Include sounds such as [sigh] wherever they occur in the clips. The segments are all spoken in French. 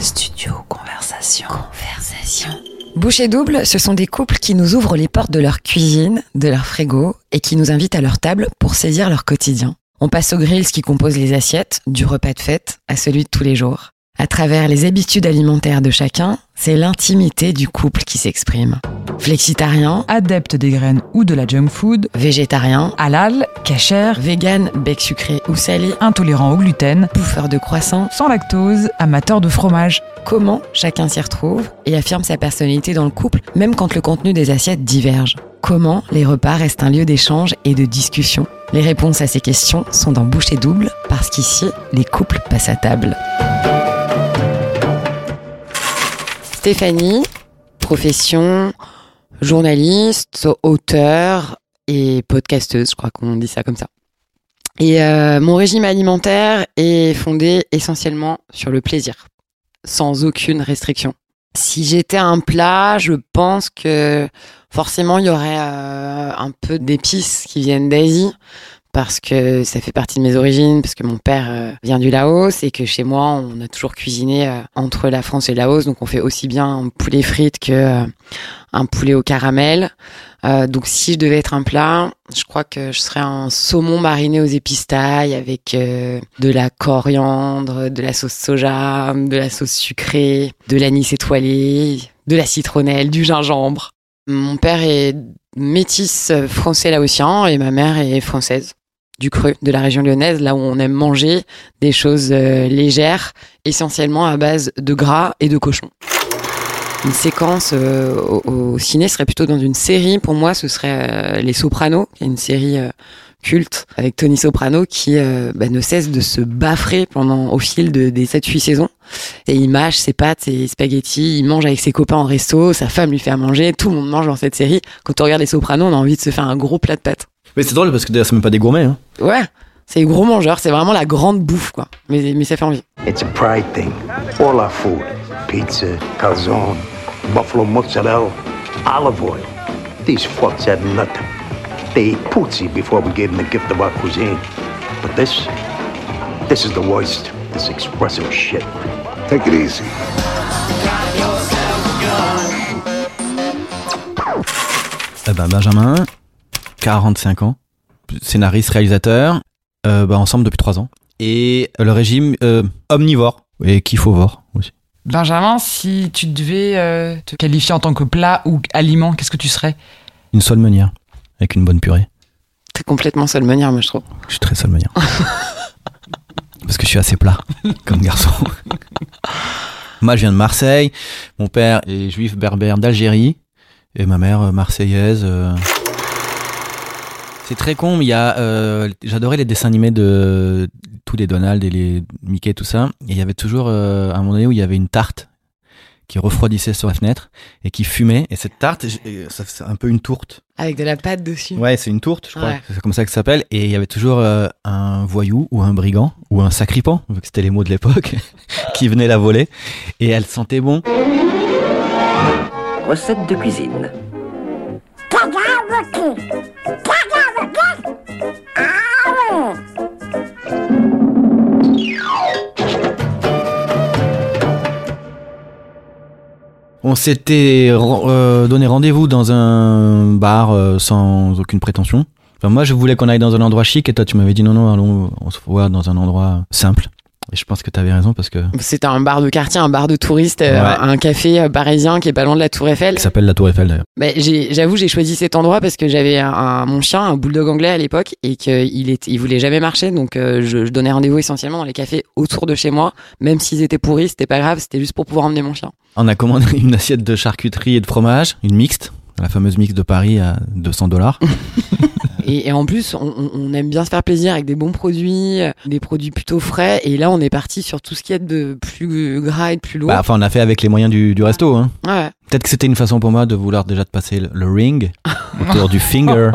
Studio Conversation. Conversation. Bouchée double, ce sont des couples qui nous ouvrent les portes de leur cuisine, de leur frigo et qui nous invitent à leur table pour saisir leur quotidien. On passe aux grilles qui composent les assiettes, du repas de fête à celui de tous les jours. À travers les habitudes alimentaires de chacun, c'est l'intimité du couple qui s'exprime. Flexitarien, adepte des graines ou de la junk food, végétarien, halal, cachère, vegan, bec sucré ou salé, intolérant au gluten, bouffeur de croissants, sans lactose, amateur de fromage. Comment chacun s'y retrouve et affirme sa personnalité dans le couple, même quand le contenu des assiettes diverge. Comment les repas restent un lieu d'échange et de discussion Les réponses à ces questions sont dans Bouchée double, parce qu'ici, les couples passent à table. Stéphanie, profession journaliste, auteur et podcasteuse, je crois qu'on dit ça comme ça. Et euh, mon régime alimentaire est fondé essentiellement sur le plaisir, sans aucune restriction. Si j'étais un plat, je pense que forcément il y aurait euh, un peu d'épices qui viennent d'Asie parce que ça fait partie de mes origines, parce que mon père euh, vient du Laos et que chez moi, on a toujours cuisiné euh, entre la France et le Laos, donc on fait aussi bien un poulet frites que euh, un poulet au caramel. donc si je devais être un plat, je crois que je serais un saumon mariné aux épices avec de la coriandre, de la sauce soja, de la sauce sucrée, de l'anis étoilé, de la citronnelle, du gingembre. Mon père est métis français laotien et ma mère est française du Creux, de la région lyonnaise, là où on aime manger des choses euh, légères, essentiellement à base de gras et de cochon. Une séquence euh, au, ciné serait plutôt dans une série. Pour moi, ce serait euh, Les Sopranos, une série culte avec Tony Soprano qui bah, ne cesse de se baffrer pendant au fil de, des 7-8 saisons. Et il mâche ses pâtes, ses spaghettis, il mange avec ses copains en resto, sa femme lui fait à manger, tout le monde mange dans cette série. Quand on regarde Les Sopranos, on a envie de se faire un gros plat de pâtes. Mais c'est drôle parce que d'ailleurs, c'est même pas des gourmets. Hein. Ouais, c'est des gros mangeurs, c'est vraiment la grande bouffe, quoi. Mais, mais ça fait envie. It's a pride thing. All our food. Pizza, calzone, buffalo mozzarella, olive oil. These fucks had nothing. They ate putzi before we gave them the gift of our cuisine. But this, this is the worst. This expressive shit. Take it easy. Eh ben Benjamin, 45 ans, scénariste, réalisateur, euh, bah, ensemble depuis 3 ans. Et le régime euh, omnivore et voir aussi. Benjamin, si tu devais euh, te qualifier en tant que plat ou aliment, qu'est-ce que tu serais? Une solmenière, avec une bonne purée. T'es complètement solmenière, moi je trouve. Je suis très solmenière. [laughs] Parce que je suis assez plat [laughs] comme garçon. moi je viens de Marseille, mon père est juif berbère d'Algérie et ma mère marseillaise. C'est très con, mais il y a, euh, j'adorais les dessins animés de tous les Donald et les Mickey, tout ça. Et il y avait toujours euh, un moment donné où il y avait une tarte qui refroidissait sur la fenêtre et qui fumait. Et cette tarte, c'est un peu une tourte. Avec de la pâte dessus. Ouais, c'est une tourte, je crois. C'est comme ça que ça s'appelle. Et il y avait toujours euh, un voyou ou un brigand ou un sacripant, vu que c'était les mots de l'époque, [laughs] qui venait la voler. Et elle sentait bon. Recette de cuisine. On s'était euh, donné rendez-vous dans un bar euh, sans aucune prétention. Enfin, moi, je voulais qu'on aille dans un endroit chic et toi, tu m'avais dit non, non, allons, on se voit dans un endroit simple. Et je pense que tu avais raison parce que. C'était un bar de quartier, un bar de touristes, euh, un café parisien qui est pas loin de la Tour Eiffel. Qui s'appelle la Tour Eiffel d'ailleurs. Bah, j'avoue, j'ai choisi cet endroit parce que j'avais un, mon chien, un bulldog anglais à l'époque, et qu'il il voulait jamais marcher, donc euh, je, je, donnais rendez-vous essentiellement dans les cafés autour de chez moi, même s'ils étaient pourris, c'était pas grave, c'était juste pour pouvoir emmener mon chien. On a commandé [laughs] une assiette de charcuterie et de fromage, une mixte, la fameuse mixte de Paris à 200 dollars. [laughs] Et, en plus, on, aime bien se faire plaisir avec des bons produits, des produits plutôt frais. Et là, on est parti sur tout ce qui est de plus gras et de plus lourd. Bah, enfin, on a fait avec les moyens du, resto. Hein. Ouais. Peut-être que c'était une façon pour moi de vouloir déjà te passer le, ring [laughs] autour du finger.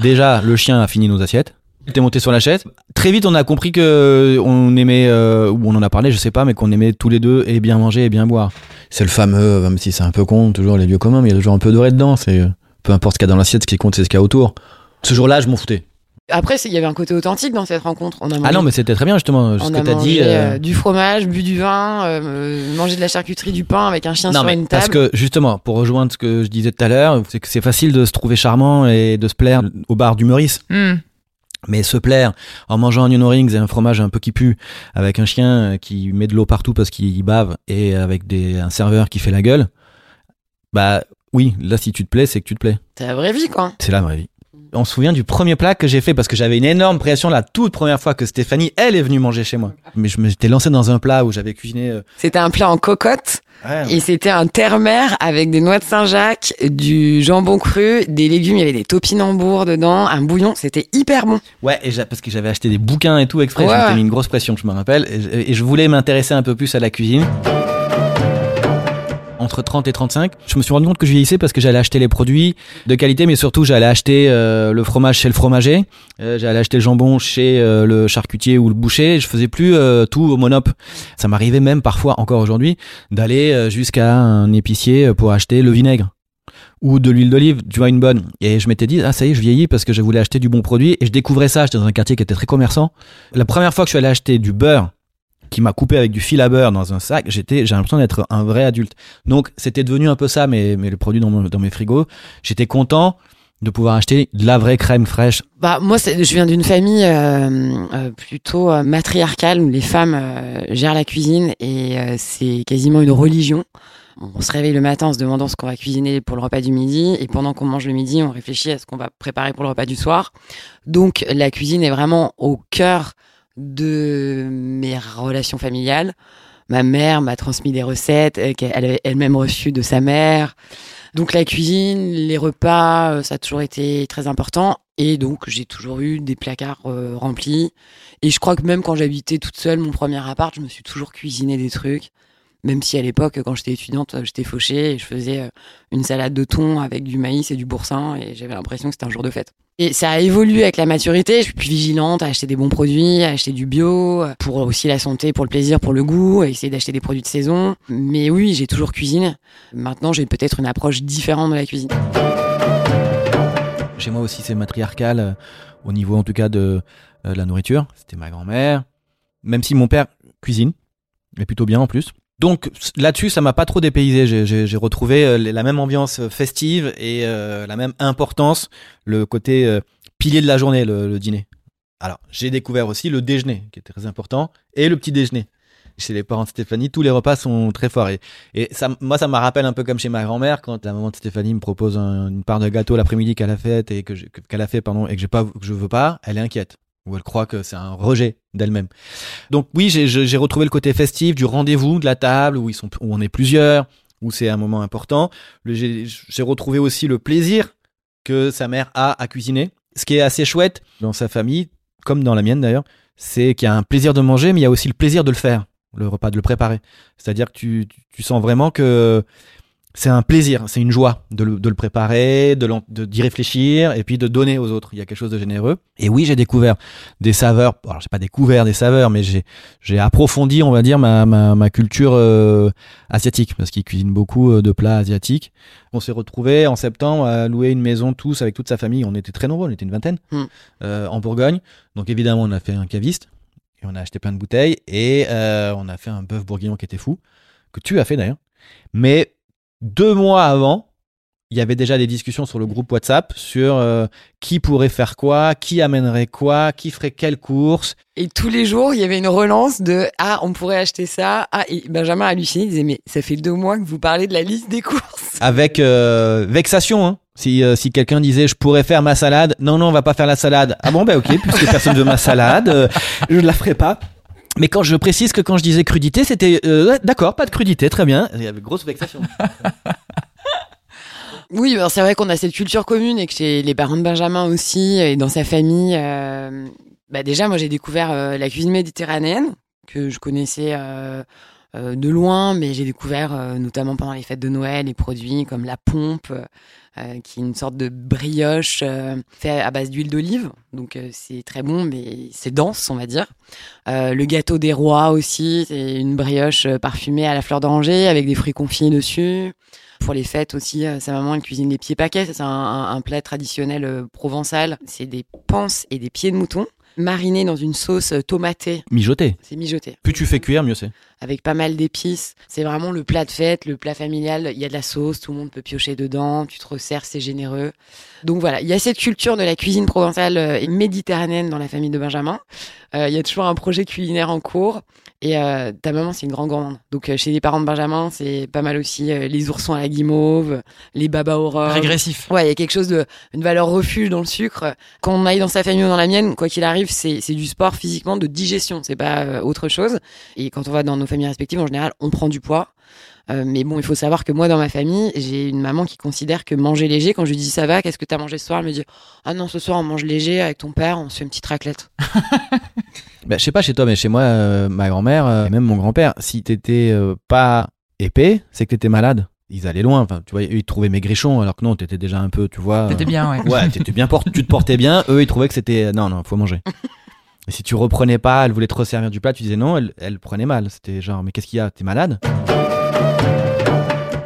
déjà, le chien a fini nos assiettes. T'es monté sur la chaise. Très vite, on a compris que on aimait, euh, ou on en a parlé, je sais pas, mais qu'on aimait tous les deux et bien manger et bien boire. C'est le fameux, même si c'est un peu con, toujours les lieux communs, mais il y a toujours un peu doré dedans. C'est peu importe ce qu'il y a dans l'assiette, ce qui compte, c'est ce qu'il y a autour. Ce jour-là, je m'en foutais. Après, il y avait un côté authentique dans cette rencontre. On a mangé, Ah non, mais c'était très bien justement ce on que a t'as mangé, dit. euh, euh, du fromage, bu du vin, euh, mangé de la charcuterie, du pain avec un chien Non, sur mais une table. parce que justement, pour rejoindre ce que je disais tout à l'heure, c'est que c'est facile de se trouver charmant et de se plaire au bar du Meurice. Hmm. Mais se plaire en mangeant un onion rings et un fromage un peu qui pue, avec un chien euh, qui met de l'eau partout parce qu'il bave et avec des, un serveur qui fait la gueule, bah oui, là si tu te plais, c'est que tu te plais. C'est la vraie vie, quoi. C'est la vraie vie. On se souvient du premier plat que j'ai fait parce que j'avais une énorme pression la toute première fois que Stéphanie, elle est venue manger chez moi. Mais je m'étais lancé dans un plat où j'avais cuisiné. euh, C'était un plat en cocotte ouais, et c'était un terre-mer avec des noix de Saint-Jacques, du jambon cru, des légumes, il y avait des topinambours dedans, un bouillon, c'était hyper bon. Ouais, et parce que j'avais acheté des bouquins et tout exprès, Ouais, je m'étais ouais. mis une grosse pression, je me rappelle, et, je- et je voulais m'intéresser un peu plus à la cuisine. Entre 30 et 35, je me suis rendu compte que je vieillissais parce que j'allais acheter les produits de qualité, mais surtout j'allais acheter euh, le fromage chez le fromager, euh, j'allais acheter le jambon chez euh, le charcutier ou le boucher. Je faisais plus euh, tout au monop. Ça m'arrivait même parfois, encore aujourd'hui, d'aller euh, jusqu'à un épicier pour acheter le vinaigre ou de l'huile d'olive, tu vois, une bonne. Et je m'étais dit, ah, ça y est, je vieillis parce que je voulais acheter du bon produit et je découvrais ça. J'étais dans un quartier qui était très commerçant. La première fois que je suis allé acheter du beurre qui m'a coupé avec du fil à beurre dans un sac, j'étais, j'ai l'impression d'être un vrai adulte. Donc, c'était devenu un peu ça, mais, mais le produit dans, mon- dans mes frigos. J'étais content de pouvoir acheter de la vraie crème fraîche. Bah moi, je viens d'une famille euh, euh, plutôt euh, matriarcale où les femmes euh, gèrent la cuisine et euh, c'est quasiment une religion. On se réveille le matin en se demandant ce qu'on va cuisiner pour le repas du midi et pendant qu'on mange le midi, on réfléchit à ce qu'on va préparer pour le repas du soir. Donc la cuisine est vraiment au cœur de mes relations familiales. Ma mère m'a transmis des recettes euh, qu'elle avait elle-même reçues de sa mère. Donc la cuisine, les repas, euh, ça a toujours été très important. Et donc j'ai toujours eu des placards euh, remplis. Et je crois que même quand j'habitais toute seule, mon premier appart, je me suis toujours cuisiné des trucs. Même si à l'époque, quand j'étais étudiante, euh, j'étais fauchée et je faisais euh, une salade de thon avec du maïs et du boursin et j'avais l'impression que c'était un jour de fête. Et ça a évolué avec la maturité. Je suis plus vigilante à acheter des bons produits, à acheter du bio, euh, pour aussi la santé, pour le plaisir, pour le goût, à essayer d'acheter des produits de saison. Mais oui, j'ai toujours cuisiné. Maintenant, j'ai peut-être une approche différente de la cuisine. Chez moi aussi, c'est matriarcal au niveau, en tout cas, de, de la nourriture. C'était ma grand-mère. Même si mon père cuisine, mais plutôt bien en plus. Donc là-dessus, ça m'a pas trop dépaysé. J'ai- retrouvé euh, la même ambiance festive et euh, la même importance, le côté euh, pilier de la journée, le, dîner. Alors, j'ai découvert aussi le déjeuner, qui était très important, et le petit déjeuner. Chez les parents de Stéphanie, tous les repas sont très forts. Et, ça, moi, ça me rappelle un peu comme chez ma grand-mère, quand la maman de Stéphanie me propose un- une part de gâteau l'après-midi qu'elle a fait et que- qu'elle a fait, pardon, et que j'ai pas, que je veux pas, elle est inquiète. Ou elle croit que c'est un rejet d'elle-même. Donc oui, j'ai- retrouvé le côté festif du rendez-vous, de la table, où ils sont, où on est plusieurs, où c'est un moment important. J'ai retrouvé aussi le plaisir que sa mère a à cuisiner. Ce qui est assez chouette dans sa famille, comme dans la mienne d'ailleurs, c'est qu'il y a un plaisir de manger, mais il y a aussi le plaisir de le faire, le repas, de le préparer. C'est-à-dire que tu sens vraiment que c'est un plaisir, c'est une joie de le, de le préparer, de d'y réfléchir et puis de donner aux autres. Il y a quelque chose de généreux. Et oui, j'ai découvert des saveurs. Alors, j'ai pas découvert des saveurs, mais j'ai j'ai approfondi, on va dire, ma, ma, ma culture euh, asiatique parce qu'ils cuisinent beaucoup euh, de plats asiatiques. On s'est retrouvés en septembre à louer une maison tous avec toute sa famille. On était très nombreux, on était une vingtaine Mm. euh, en Bourgogne. Donc évidemment, on a fait un caviste et on a acheté plein de bouteilles et euh, on a fait un bœuf bourguignon qui était fou que tu as fait d'ailleurs. Mais deux mois avant, il y avait déjà des discussions sur le groupe WhatsApp sur euh, qui pourrait faire quoi, qui amènerait quoi, qui ferait quelle course. Et tous les jours, il y avait une relance de Ah, on pourrait acheter ça. Ah, et Benjamin halluciné, il disait Mais ça fait deux mois que vous parlez de la liste des courses. [laughs] Avec euh, vexation, hein. Si, euh, si quelqu'un disait je pourrais faire ma salade, non, non, on va pas faire la salade. Ah bon, bah ok, puisque personne veut ma salade, je ne la ferai pas. Mais quand je précise que quand je disais crudité, c'était euh, d'accord, pas de crudité, très bien. Il y avait grosse vexation. [laughs] Oui, ben, c'est vrai qu'on a cette culture commune et que chez les parents de Benjamin aussi et dans sa famille. euh, bah déjà, moi, j'ai découvert euh, la cuisine méditerranéenne que je connaissais euh, euh, de loin, mais j'ai découvert euh, notamment pendant les fêtes de Noël les produits comme la pompe, euh, qui est une sorte de brioche euh, fait à base d'huile d'olive. Donc euh, c'est très bon, mais c'est dense, on va dire. Le gâteau des rois aussi, c'est une brioche parfumée à la fleur d'oranger avec des fruits confits dessus. Pour les fêtes aussi, sa maman elle cuisine des pieds paquets. C'est un, un- un plat traditionnel provençal. C'est des panses et des pieds de mouton marinés dans une sauce euh, tomatée. Mijoter. C'est mijoté Plus tu fais cuire, mieux c'est. avec pas mal d'épices. C'est vraiment le plat de fête, le plat familial. Il y a de la sauce, tout le monde peut piocher dedans. Tu te resserres, c'est généreux. Donc voilà, il y a cette culture de la cuisine provençale euh, et méditerranéenne dans la famille de Benjamin. Euh, il y a toujours un projet culinaire en cours. Et euh, ta maman, c'est une grande gourmande. Donc euh, chez les parents de Benjamin, c'est pas mal aussi euh, les oursons à la guimauve, les babas aurore. Régressif. Ouais, il y a quelque chose de une valeur refuge dans le sucre. Quand on aille dans sa famille ou dans la mienne, quoi qu'il arrive, c'est c'est du sport physiquement de digestion, c'est pas euh, autre chose. Et quand on va dans nos familles respectives, en général, on prend du poids. Euh, mais bon, il faut savoir que moi, dans ma famille, j'ai une maman qui considère que manger léger, quand je lui dis ça va, qu'est-ce que t'as mangé ce soir Elle me dit Ah non, ce soir, on mange léger avec ton père, on se fait une petite raclette. [laughs] Bah, je sais pas chez toi, mais chez moi, euh, ma grand-mère euh, et même mon grand-père, si t'étais euh, pas épais, c'est que t'étais malade. Ils allaient loin. Enfin, tu vois, eux, ils trouvaient maigrichon, alors que non, t'étais déjà un peu, tu vois. T'étais bien, ouais. Ouais, t'étais bien porté, tu te portais bien. Eux, ils trouvaient que c'était non, non, faut manger. [laughs] Et si tu reprenais pas, elle voulait te resservir du plat, tu disais non, elle, elle prenait mal. C'était genre, mais qu'est-ce qu'il y a? T'es malade?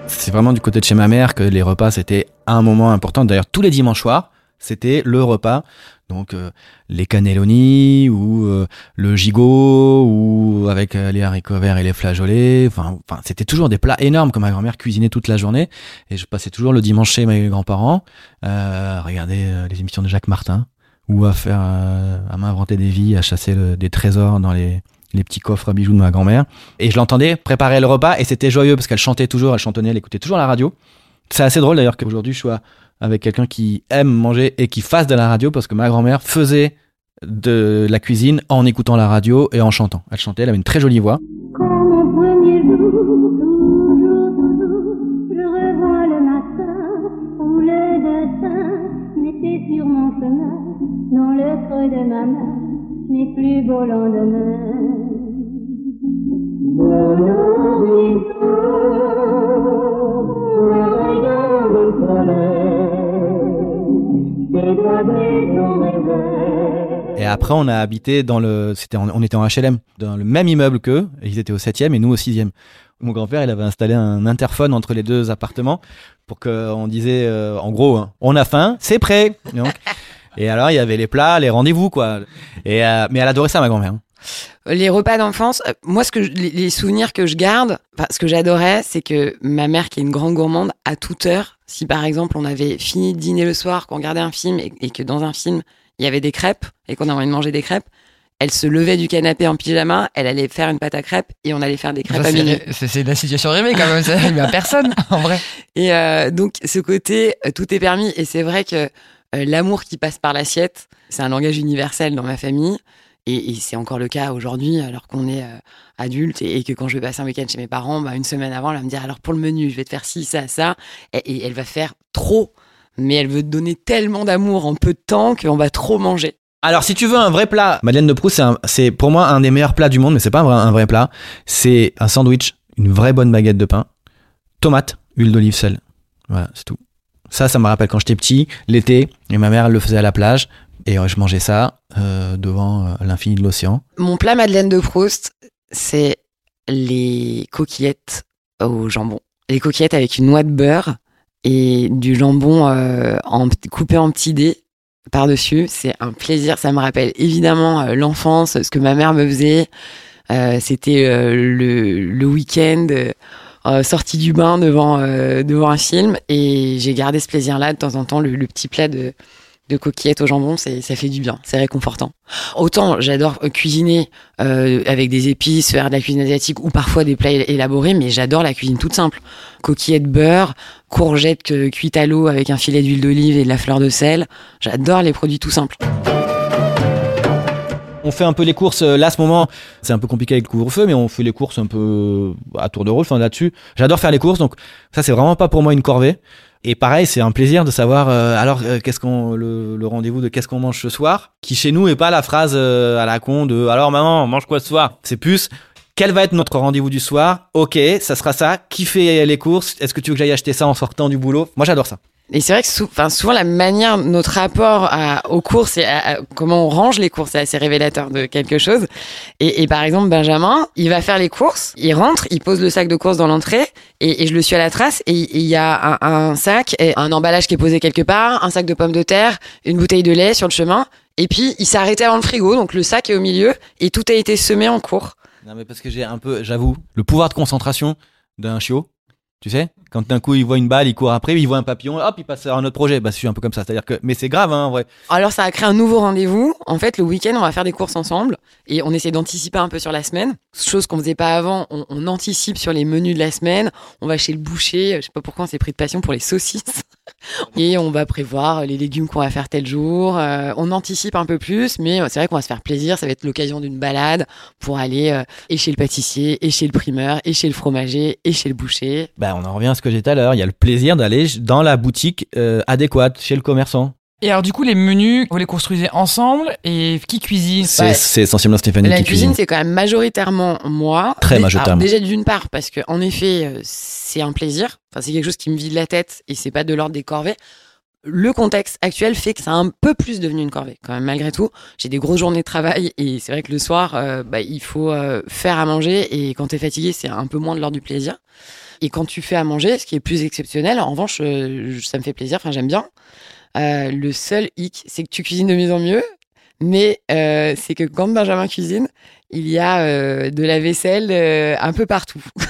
C'est vraiment du côté de chez ma mère que les repas c'était un moment important. D'ailleurs, tous les dimanches soirs, c'était le repas. Donc euh, les cannelloni ou euh, le gigot ou avec euh, les haricots verts et les flageolets. Enfin, enfin, c'était toujours des plats énormes que ma grand-mère cuisinait toute la journée. Et je passais toujours le dimanche chez mes grands-parents euh, à regarder euh, les émissions de Jacques Martin ou à faire à m'inventer des vies, à chasser des trésors dans les les petits coffres à bijoux de ma grand-mère. Et je l'entendais préparer le repas et c'était joyeux parce qu'elle chantait toujours, elle chantonnait, elle écoutait toujours la radio. C'est assez drôle d'ailleurs qu'aujourd'hui je sois avec quelqu'un qui aime manger et qui fasse de la radio parce que ma grand-mère faisait de la cuisine en écoutant la radio et en chantant. Elle chantait, elle avait une très jolie voix. Et après on a habité dans le, c'était, on était en HLM, dans le même immeuble qu'eux. Ils étaient au septième et nous au sixième. Mon grand-père, il avait installé un interphone entre les deux appartements pour qu'on disait, euh, en gros, hein, on a faim, c'est prêt. Et alors il y avait les plats, les rendez-vous quoi. Et euh, mais elle adorait ça ma grand-mère. Les repas d'enfance, euh, moi, ce que je- les, souvenirs que je garde, enfin, ce que j'adorais, c'est que ma mère, qui est une grande gourmande, à toute heure, si par exemple on avait fini de dîner le soir, qu'on regardait un film et, et que dans un film il y avait des crêpes et qu'on avait envie de manger des crêpes, elle se levait du canapé en pyjama, elle allait faire une pâte à crêpes et on allait faire des crêpes Ça, à minuit. C'est la situation rêvée quand même, ça arrive à personne [laughs] en vrai. Et euh, donc ce côté, euh, tout est permis. Et c'est vrai que l'amour qui passe par l'assiette, c'est un langage universel dans ma famille. Et, c'est encore le cas aujourd'hui, alors qu'on est euh, adulte et, que quand je vais passer un week-end chez mes parents, bah, une semaine avant, elle va me dire alors pour le menu, je vais te faire ci, ça, ça. Et, elle va faire trop, mais elle veut te donner tellement d'amour en peu de temps qu'on va trop manger. Alors, si tu veux un vrai plat, Madeleine de Proust, c'est pour moi un des meilleurs plats du monde, mais c'est pas un vrai, un vrai plat. C'est un sandwich, une vraie bonne baguette de pain, tomate, huile d'olive, sel. Voilà, c'est tout. Ça, ça me rappelle quand j'étais petit, l'été, et ma mère elle le faisait à la plage, et je mangeais ça euh, devant euh, l'infini de l'océan. Mon plat Madeleine de Proust, c'est les coquillettes au jambon. Les coquillettes avec une noix de beurre et du jambon euh, coupé en petits dés par-dessus. C'est un plaisir. Ça me rappelle évidemment l'enfance, ce que ma mère me faisait. C'était le, week-end. sortie du bain devant devant un film et j'ai gardé ce plaisir-là de temps en temps le petit plat de de coquillettes au jambon ça fait du bien c'est réconfortant Autant j'adore euh, cuisiner euh, avec des épices, faire de la cuisine asiatique ou parfois des plats él- élaborés, mais j'adore la cuisine toute simple. Coquillettes beurre, courgettes cuites à l'eau avec un filet d'huile d'olive et de la fleur de sel. J'adore les produits tout simples. On fait un peu les courses, euh, là, à ce moment, c'est un peu compliqué avec le couvre-feu, mais on fait les courses un peu à tour de rôle, enfin là-dessus. J'adore faire les courses, donc ça, c'est vraiment pas pour moi une corvée. Et pareil, c'est un plaisir de savoir, euh, alors, euh, qu'est-ce qu'on, le, le rendez-vous de qu'est-ce qu'on mange ce soir, qui chez nous est pas la phrase euh, à la con de, alors maman, on mange quoi ce soir? C'est plus, quel va être notre rendez-vous du soir? Ok, ça sera ça. Qui fait les courses? Est-ce que tu veux que j'aille acheter ça en sortant du boulot? Moi, j'adore ça. Et c'est vrai que souvent la manière, notre rapport aux courses et à, comment on range les courses est assez révélateur de quelque chose. Et, par exemple, Benjamin, il va faire les courses, il rentre, il pose le sac de courses dans l'entrée et, je le suis à la trace et il y a un, un sac, et un emballage qui est posé quelque part, un sac de pommes de terre, une bouteille de lait sur le chemin. Et puis il s'est arrêté avant le frigo, donc le sac est au milieu et tout a été semé en cours. Non, mais parce que j'ai un peu, j'avoue, le pouvoir de concentration d'un chiot. Tu sais, quand d'un coup il voit une balle, il court après, il voit un papillon, hop, il passe à un autre projet. Bah, je suis un peu comme ça. C'est-à-dire que, mais c'est grave, hein, en vrai. Alors ça a créé un nouveau rendez-vous. En fait, le week-end, on va faire des courses ensemble et on essaie d'anticiper un peu sur la semaine. Chose qu'on faisait pas avant. On, on anticipe sur les menus de la semaine. On va chez le boucher. Je sais pas pourquoi on s'est pris de passion pour les saucisses. [laughs] Et on va prévoir les légumes qu'on va faire tel jour. Euh, on anticipe un peu plus, mais c'est vrai qu'on va se faire plaisir. Ça va être l'occasion d'une balade pour aller euh, et chez le pâtissier, et chez le primeur, et chez le fromager, et chez le boucher. Bah, on en revient à ce que j'ai dit tout à l'heure. Il y a le plaisir d'aller dans la boutique euh, adéquate chez le commerçant. Et alors, du coup, les menus, vous les construisez ensemble et qui cuisine? C'est Ouais. c'est essentiellement Stéphanie La qui cuisine, cuisine. c'est quand même majoritairement moi. Très majoritairement. alors, déjà d'une part, parce que en effet, euh, c'est un plaisir. Enfin, c'est quelque chose qui me vide la tête et c'est pas de l'ordre des corvées. Le contexte actuel fait que c'est un peu plus devenu une corvée, quand même, malgré tout. J'ai des grosses journées de travail et c'est vrai que le soir, euh, bah, il faut euh, faire à manger et quand t'es fatigué, c'est un peu moins de l'ordre du plaisir. Et quand tu fais à manger, ce qui est plus exceptionnel, en revanche, euh, ça me fait plaisir, enfin, j'aime bien. Euh, le seul hic, c'est que tu cuisines de mieux en mieux, mais euh, c'est que quand Benjamin cuisine, il y a euh, de la vaisselle euh, un peu partout. [laughs]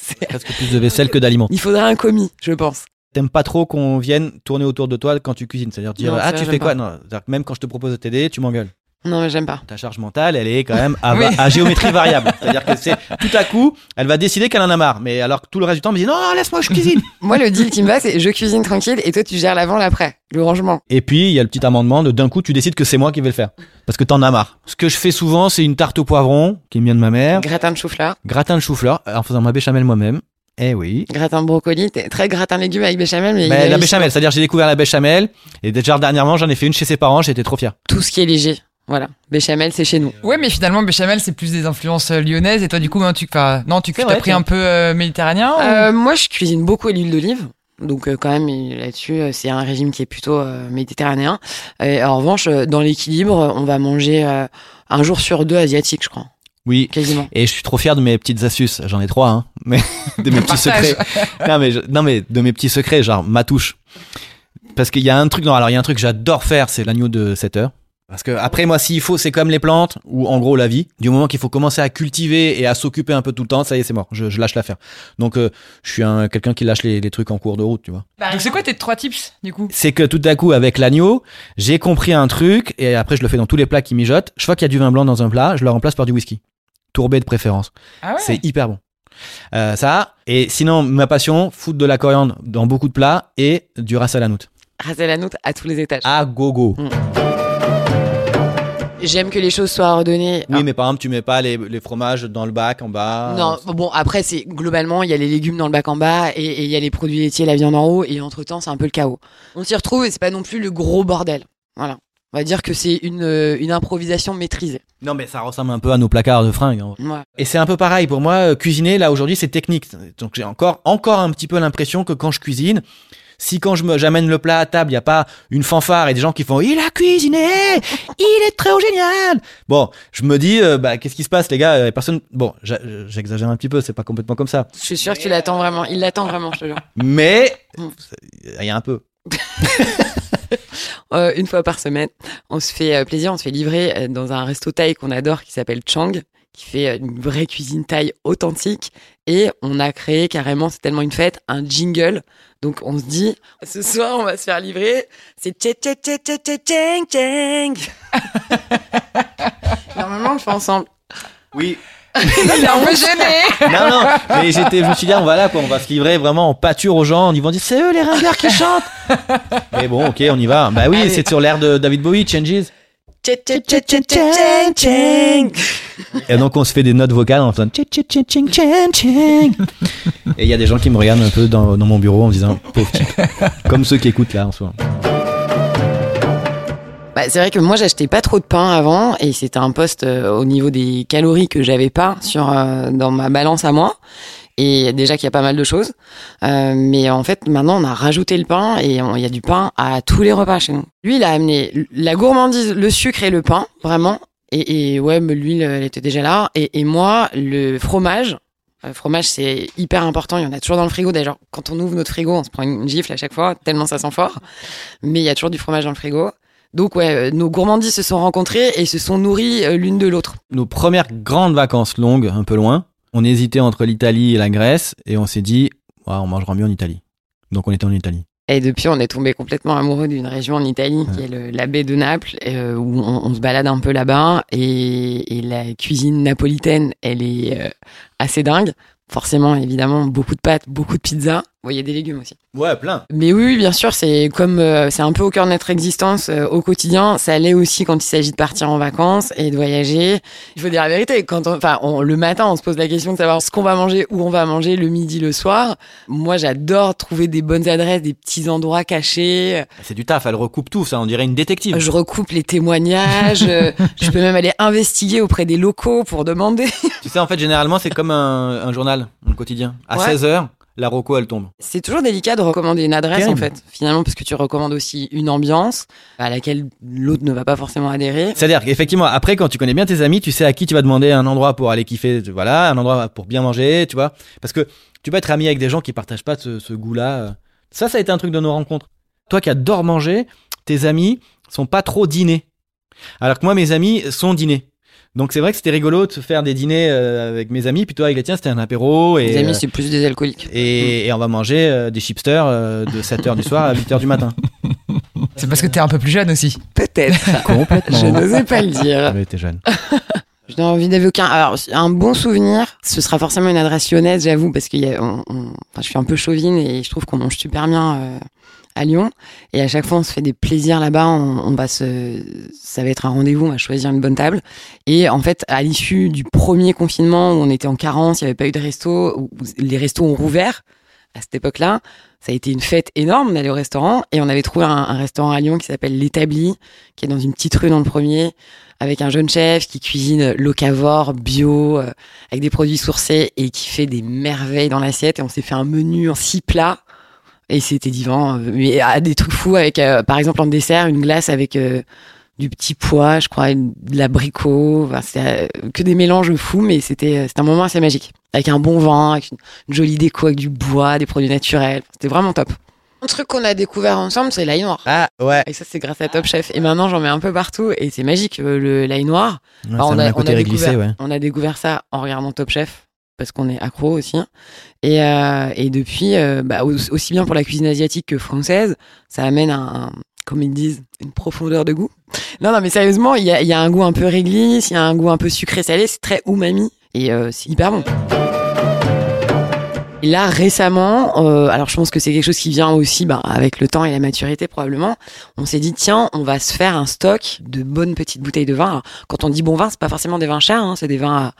C'est- Presque plus de vaisselle que d'aliments. il faudrait un commis, je pense. T'aimes pas trop qu'on vienne tourner autour de toi quand tu cuisines. C'est-à-dire dire, Non, ah, tu fais quoi. Non, même quand je te propose de t'aider, tu m'engueules. Non, mais j'aime pas. Ta charge mentale, elle est quand même [laughs] à, Oui. à géométrie variable. C'est-à-dire que c'est tout à coup, elle va décider qu'elle en a marre. Mais alors que tout le reste du temps, elle me dit non, non, laisse-moi, je cuisine. [laughs] Moi, le deal qui me va, c'est je cuisine tranquille et toi, tu gères l'avant, l'après, le rangement. Et puis, il y a le petit amendement de d'un coup, tu décides que c'est moi qui vais le faire. Parce que t'en as marre. Ce que je fais souvent, c'est une tarte au poivron, qui est bien de ma mère, Gratin de chou-fleur, gratin de chou-fleur, en faisant ma béchamel moi-même. Eh oui. gratin de brocoli, très gratin légumes avec béchamel, mais, y la béchamel, c'est-à-dire j'ai découvert la béchamel et déjà dernièrement j'en ai fait une chez ses parents, j'étais trop fier. tout ce qui est léger. Voilà, béchamel, c'est chez nous. Ouais, mais finalement, béchamel, c'est plus des influences euh, lyonnaises. Et toi, du coup, ben, tu, non, tu C'est as vrai, pris un peu euh, méditerranéen ou- Euh, moi, je cuisine beaucoup à l'huile d'olive. Donc euh, quand même là-dessus euh, c'est un régime qui est plutôt euh, méditerranéen. Et, en revanche euh, dans l'équilibre on va manger euh, un jour sur deux asiatique je crois Oui. quasiment. Et je suis trop fier de mes petites astuces. J'en ai trois, hein. [laughs] Mais de mes petits secrets. Non mais, je- non mais de mes petits secrets, genre ma touche. Parce qu'il y a un truc, non, alors il y a un truc que j'adore faire, c'est l'agneau de 7 heures. Parce que après moi, s'il faut, c'est comme les plantes ou en gros la vie. Du moment qu'il faut commencer à cultiver et à s'occuper un peu tout le temps, ça y est, c'est mort. Je, je lâche l'affaire. Donc euh, je suis un quelqu'un qui lâche les, les trucs en cours de route, tu vois. Donc, c'est quoi tes trois tips, du coup? C'est que tout à coup avec l'agneau, j'ai compris un truc et après je le fais dans tous les plats qui mijotent. Je vois qu'il y a du vin blanc dans un plat, je le remplace par du whisky, tourbé de préférence. Ah ouais? C'est hyper bon. Euh, ça et sinon ma passion, foutre de la coriandre dans beaucoup de plats et du ras à la noute. Raser la note à tous les étages. À gogo. J'aime que les choses soient ordonnées. Oui, mais par exemple, tu mets pas les, les fromages dans le bac en bas. Non, bon après c'est globalement il y a les légumes dans le bac en bas et et il y a les produits laitiers, la viande en haut et entre temps c'est un peu le chaos. On s'y retrouve et c'est pas non plus le gros bordel. Voilà. On va dire que c'est une, euh, une improvisation maîtrisée. Non, mais ça ressemble un peu à nos placards de fringues. hein. Ouais. Et c'est un peu pareil pour moi. euh, Cuisiner là aujourd'hui, c'est technique. Donc j'ai encore encore un petit peu l'impression que quand je cuisine, si quand je me j'amène le plat à table, il y a pas une fanfare et des gens qui font il a cuisiné, il est très génial. Bon, je me dis euh, bah qu'est-ce qui se passe les gars? Personne. Bon, j'exagère un petit peu, c'est pas complètement comme ça, Je suis sûre que tu l'attends vraiment. Il l'attend vraiment, je te jure. mais Mm. il y a un peu. [laughs] Euh, une fois par semaine, on se fait euh, plaisir, on se fait livrer dans un resto thaï qu'on adore qui s'appelle Chang, qui fait une vraie cuisine thaï authentique. Et on a créé carrément, c'est tellement une fête, un jingle. Donc on se dit, ce soir on va se faire livrer, c'est. [laughs] Normalement on le fait ensemble. Oui. Il est un peu gêné Non non, mais j'étais, je me suis dit ah, voilà quoi, on va se livrer vraiment en pâture aux gens. Ils vont dire c'est eux les ringards qui chantent. [laughs] Mais bon, ok, on y va. Bah oui, c'est sur l'air de David Bowie, Changes. Et donc on se fait des notes vocales en faisant. Et il y a des gens qui me regardent un peu dans, dans mon bureau en me disant pauvre type. Comme ceux qui écoutent là en moment. Bah, c'est vrai que moi j'achetais pas trop de pain avant et c'était un poste euh, au niveau des calories que j'avais pas sur euh, dans ma balance à moi Et déjà qu'il y a pas mal de choses. Euh, mais en fait, maintenant, on a rajouté le pain et il y a du pain à tous les repas chez nous. Lui, il a amené la gourmandise, le sucre et le pain, vraiment. Et, ouais, l'huile, elle était déjà là. Et, et moi, le fromage. Le fromage, c'est hyper important. Il y en a toujours dans le frigo. D'ailleurs, quand on ouvre notre frigo, on se prend une gifle à chaque fois, tellement ça sent fort. Mais il y a toujours du fromage dans le frigo. Donc ouais, euh, nos gourmandises se sont rencontrées et se sont nourries euh, l'une de l'autre. Nos premières grandes vacances longues, un peu loin, on hésitait entre l'Italie et la Grèce et on s'est dit, on mangera mieux en Italie. Donc on était en Italie. Et depuis, on est tombé complètement amoureux d'une région en Italie, qui est le- la baie de Naples, euh, où on, on se balade un peu là-bas. Et, et la cuisine napolitaine, elle est euh, assez dingue. Forcément, évidemment, beaucoup de pâtes, beaucoup de pizzas. Bon, il y a des légumes aussi. Ouais, plein. Mais oui, oui, bien sûr, c'est comme euh, c'est un peu au cœur de notre existence euh, au quotidien. Ça l'est aussi quand il s'agit de partir en vacances et de voyager. Il faut dire la vérité. Quand enfin, on- le matin, on se pose la question de savoir ce qu'on va manger, où on va manger, le midi, le soir. Moi, j'adore trouver des bonnes adresses, des petits endroits cachés. C'est du taf, elle recoupe tout, ça, on dirait une détective. Je recoupe les témoignages. euh, [laughs] je peux même aller investiguer auprès des locaux pour demander. Tu sais, en fait, généralement, c'est comme un, un journal, un quotidien. À Ouais. 16h, la Rocco, elle tombe. C'est toujours délicat de recommander une adresse en fait, finalement, parce que tu recommandes aussi une ambiance à laquelle l'autre ne va pas forcément adhérer. C'est-à-dire qu'effectivement, après, quand tu connais bien tes amis, tu sais à qui tu vas demander un endroit pour aller kiffer, voilà, un endroit pour bien manger, tu vois. Parce que tu peux être ami avec des gens qui partagent pas ce, ce goût-là. euh. Ça, ça a été un truc de nos rencontres. Toi qui adores manger, tes amis sont pas trop dîners. Alors que moi, mes amis sont dîners. Donc c'est vrai que c'était rigolo de faire des dîners euh, avec mes amis, puis toi avec les tiens, c'était un apéro. Et, Les amis, euh, c'est plus des alcooliques. et, et on va manger euh, des chipsters euh, de 7h du soir à 8h du matin. C'est parce que t'es un peu plus jeune aussi. Peut-être. [laughs] Complètement. Je n'osais pas le dire. J'avais été jeune. Je n'ai envie d'évoquer un, alors, un bon souvenir. Ce sera forcément une adresse lyonnaise, j'avoue, parce qu'il y a, on- on- enfin, je suis un peu chauvine et je trouve qu'on mange super bien euh, à Lyon. Et à chaque fois, on se fait des plaisirs là-bas. On, on va se, ça va être un rendez-vous. On va choisir une bonne table. Et en fait, à l'issue du premier confinement où on était en carence, il n'y avait pas eu de resto, les restos ont rouvert à cette époque-là. Ça a été une fête énorme d'aller au restaurant et on avait trouvé un, un restaurant à Lyon qui s'appelle l'Établi, qui est dans une petite rue dans le premier, avec un jeune chef qui cuisine locavore, bio, euh, avec des produits sourcés et qui fait des merveilles dans l'assiette. Et on s'est fait un menu en six plats et c'était divin. euh, Mais à des trucs fous avec, euh, par exemple, en dessert, une glace avec euh, du petit pois, je crois, de l'abricot. Enfin, c'était euh, que des mélanges fous, mais c'était c'était un moment assez magique. Avec un bon vin, avec une, une jolie déco, avec du bois, des produits naturels. C'était vraiment top. Un truc qu'on a découvert ensemble, c'est l'ail noir. Ah ouais. Et ça, c'est grâce à Top Chef. Et maintenant, j'en mets un peu partout et c'est magique, le l'ail noir. Ouais, on, a a, un on, côté a réglissé, découvert, ouais. on a découvert ça en regardant Top Chef parce qu'on est accro aussi. Et, euh, et depuis, euh, bah, au- aussi bien pour la cuisine asiatique que française, ça amène un, comme ils disent, une profondeur de goût. Non, non, mais sérieusement, il y a, il y a un goût un peu réglisse, il y a un goût un peu sucré-salé, c'est très umami et euh, c'est hyper bon. Et là, récemment, euh, alors je pense que c'est quelque chose qui vient aussi bah, avec le temps et la maturité probablement, on s'est dit, tiens, on va se faire un stock de bonnes petites bouteilles de vin. Alors, quand on dit bon vin, c'est pas forcément des vins chers, hein, c'est des vins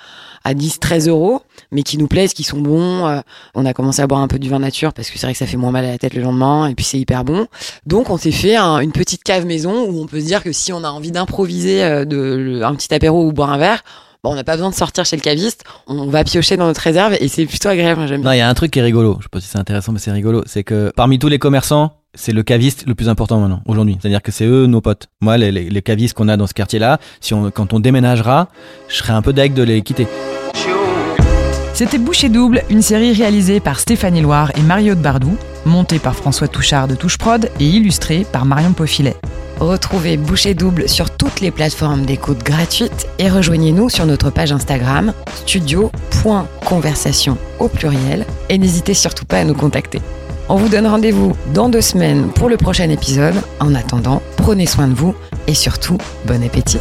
à, à 10, 13 euros, mais qui nous plaisent, qui sont bons. Euh, on a commencé à boire un peu du vin nature parce que c'est vrai que ça fait moins mal à la tête le lendemain, et puis c'est hyper bon. Donc on s'est fait un- une petite cave maison où on peut se dire que si on a envie d'improviser euh, de, un petit apéro ou boire un verre, bon, on n'a pas besoin de sortir chez le caviste, on va piocher dans notre réserve et c'est plutôt agréable, moi, j'aime bien. Non, il y a un truc qui est rigolo. Je sais pas si c'est intéressant, mais c'est rigolo. C'est que parmi tous les commerçants, c'est le caviste le plus important maintenant, aujourd'hui. C'est-à-dire que c'est eux nos potes. Moi, les, les, les cavistes qu'on a dans ce quartier-là, si on, quand on déménagera, je serais un peu deg de les quitter. C'était Boucher Double, une série réalisée par Stéphanie Loire et Mario de Bardou, montée par François Touchard de Touche Prod et illustrée par Marion Paufilet. Retrouvez Boucher Double sur toutes les plateformes d'écoute gratuites et rejoignez-nous sur notre page Instagram studio.conversation au pluriel et n'hésitez surtout pas à nous contacter. On vous donne rendez-vous dans deux semaines pour le prochain épisode. En attendant, prenez soin de vous et surtout, bon appétit.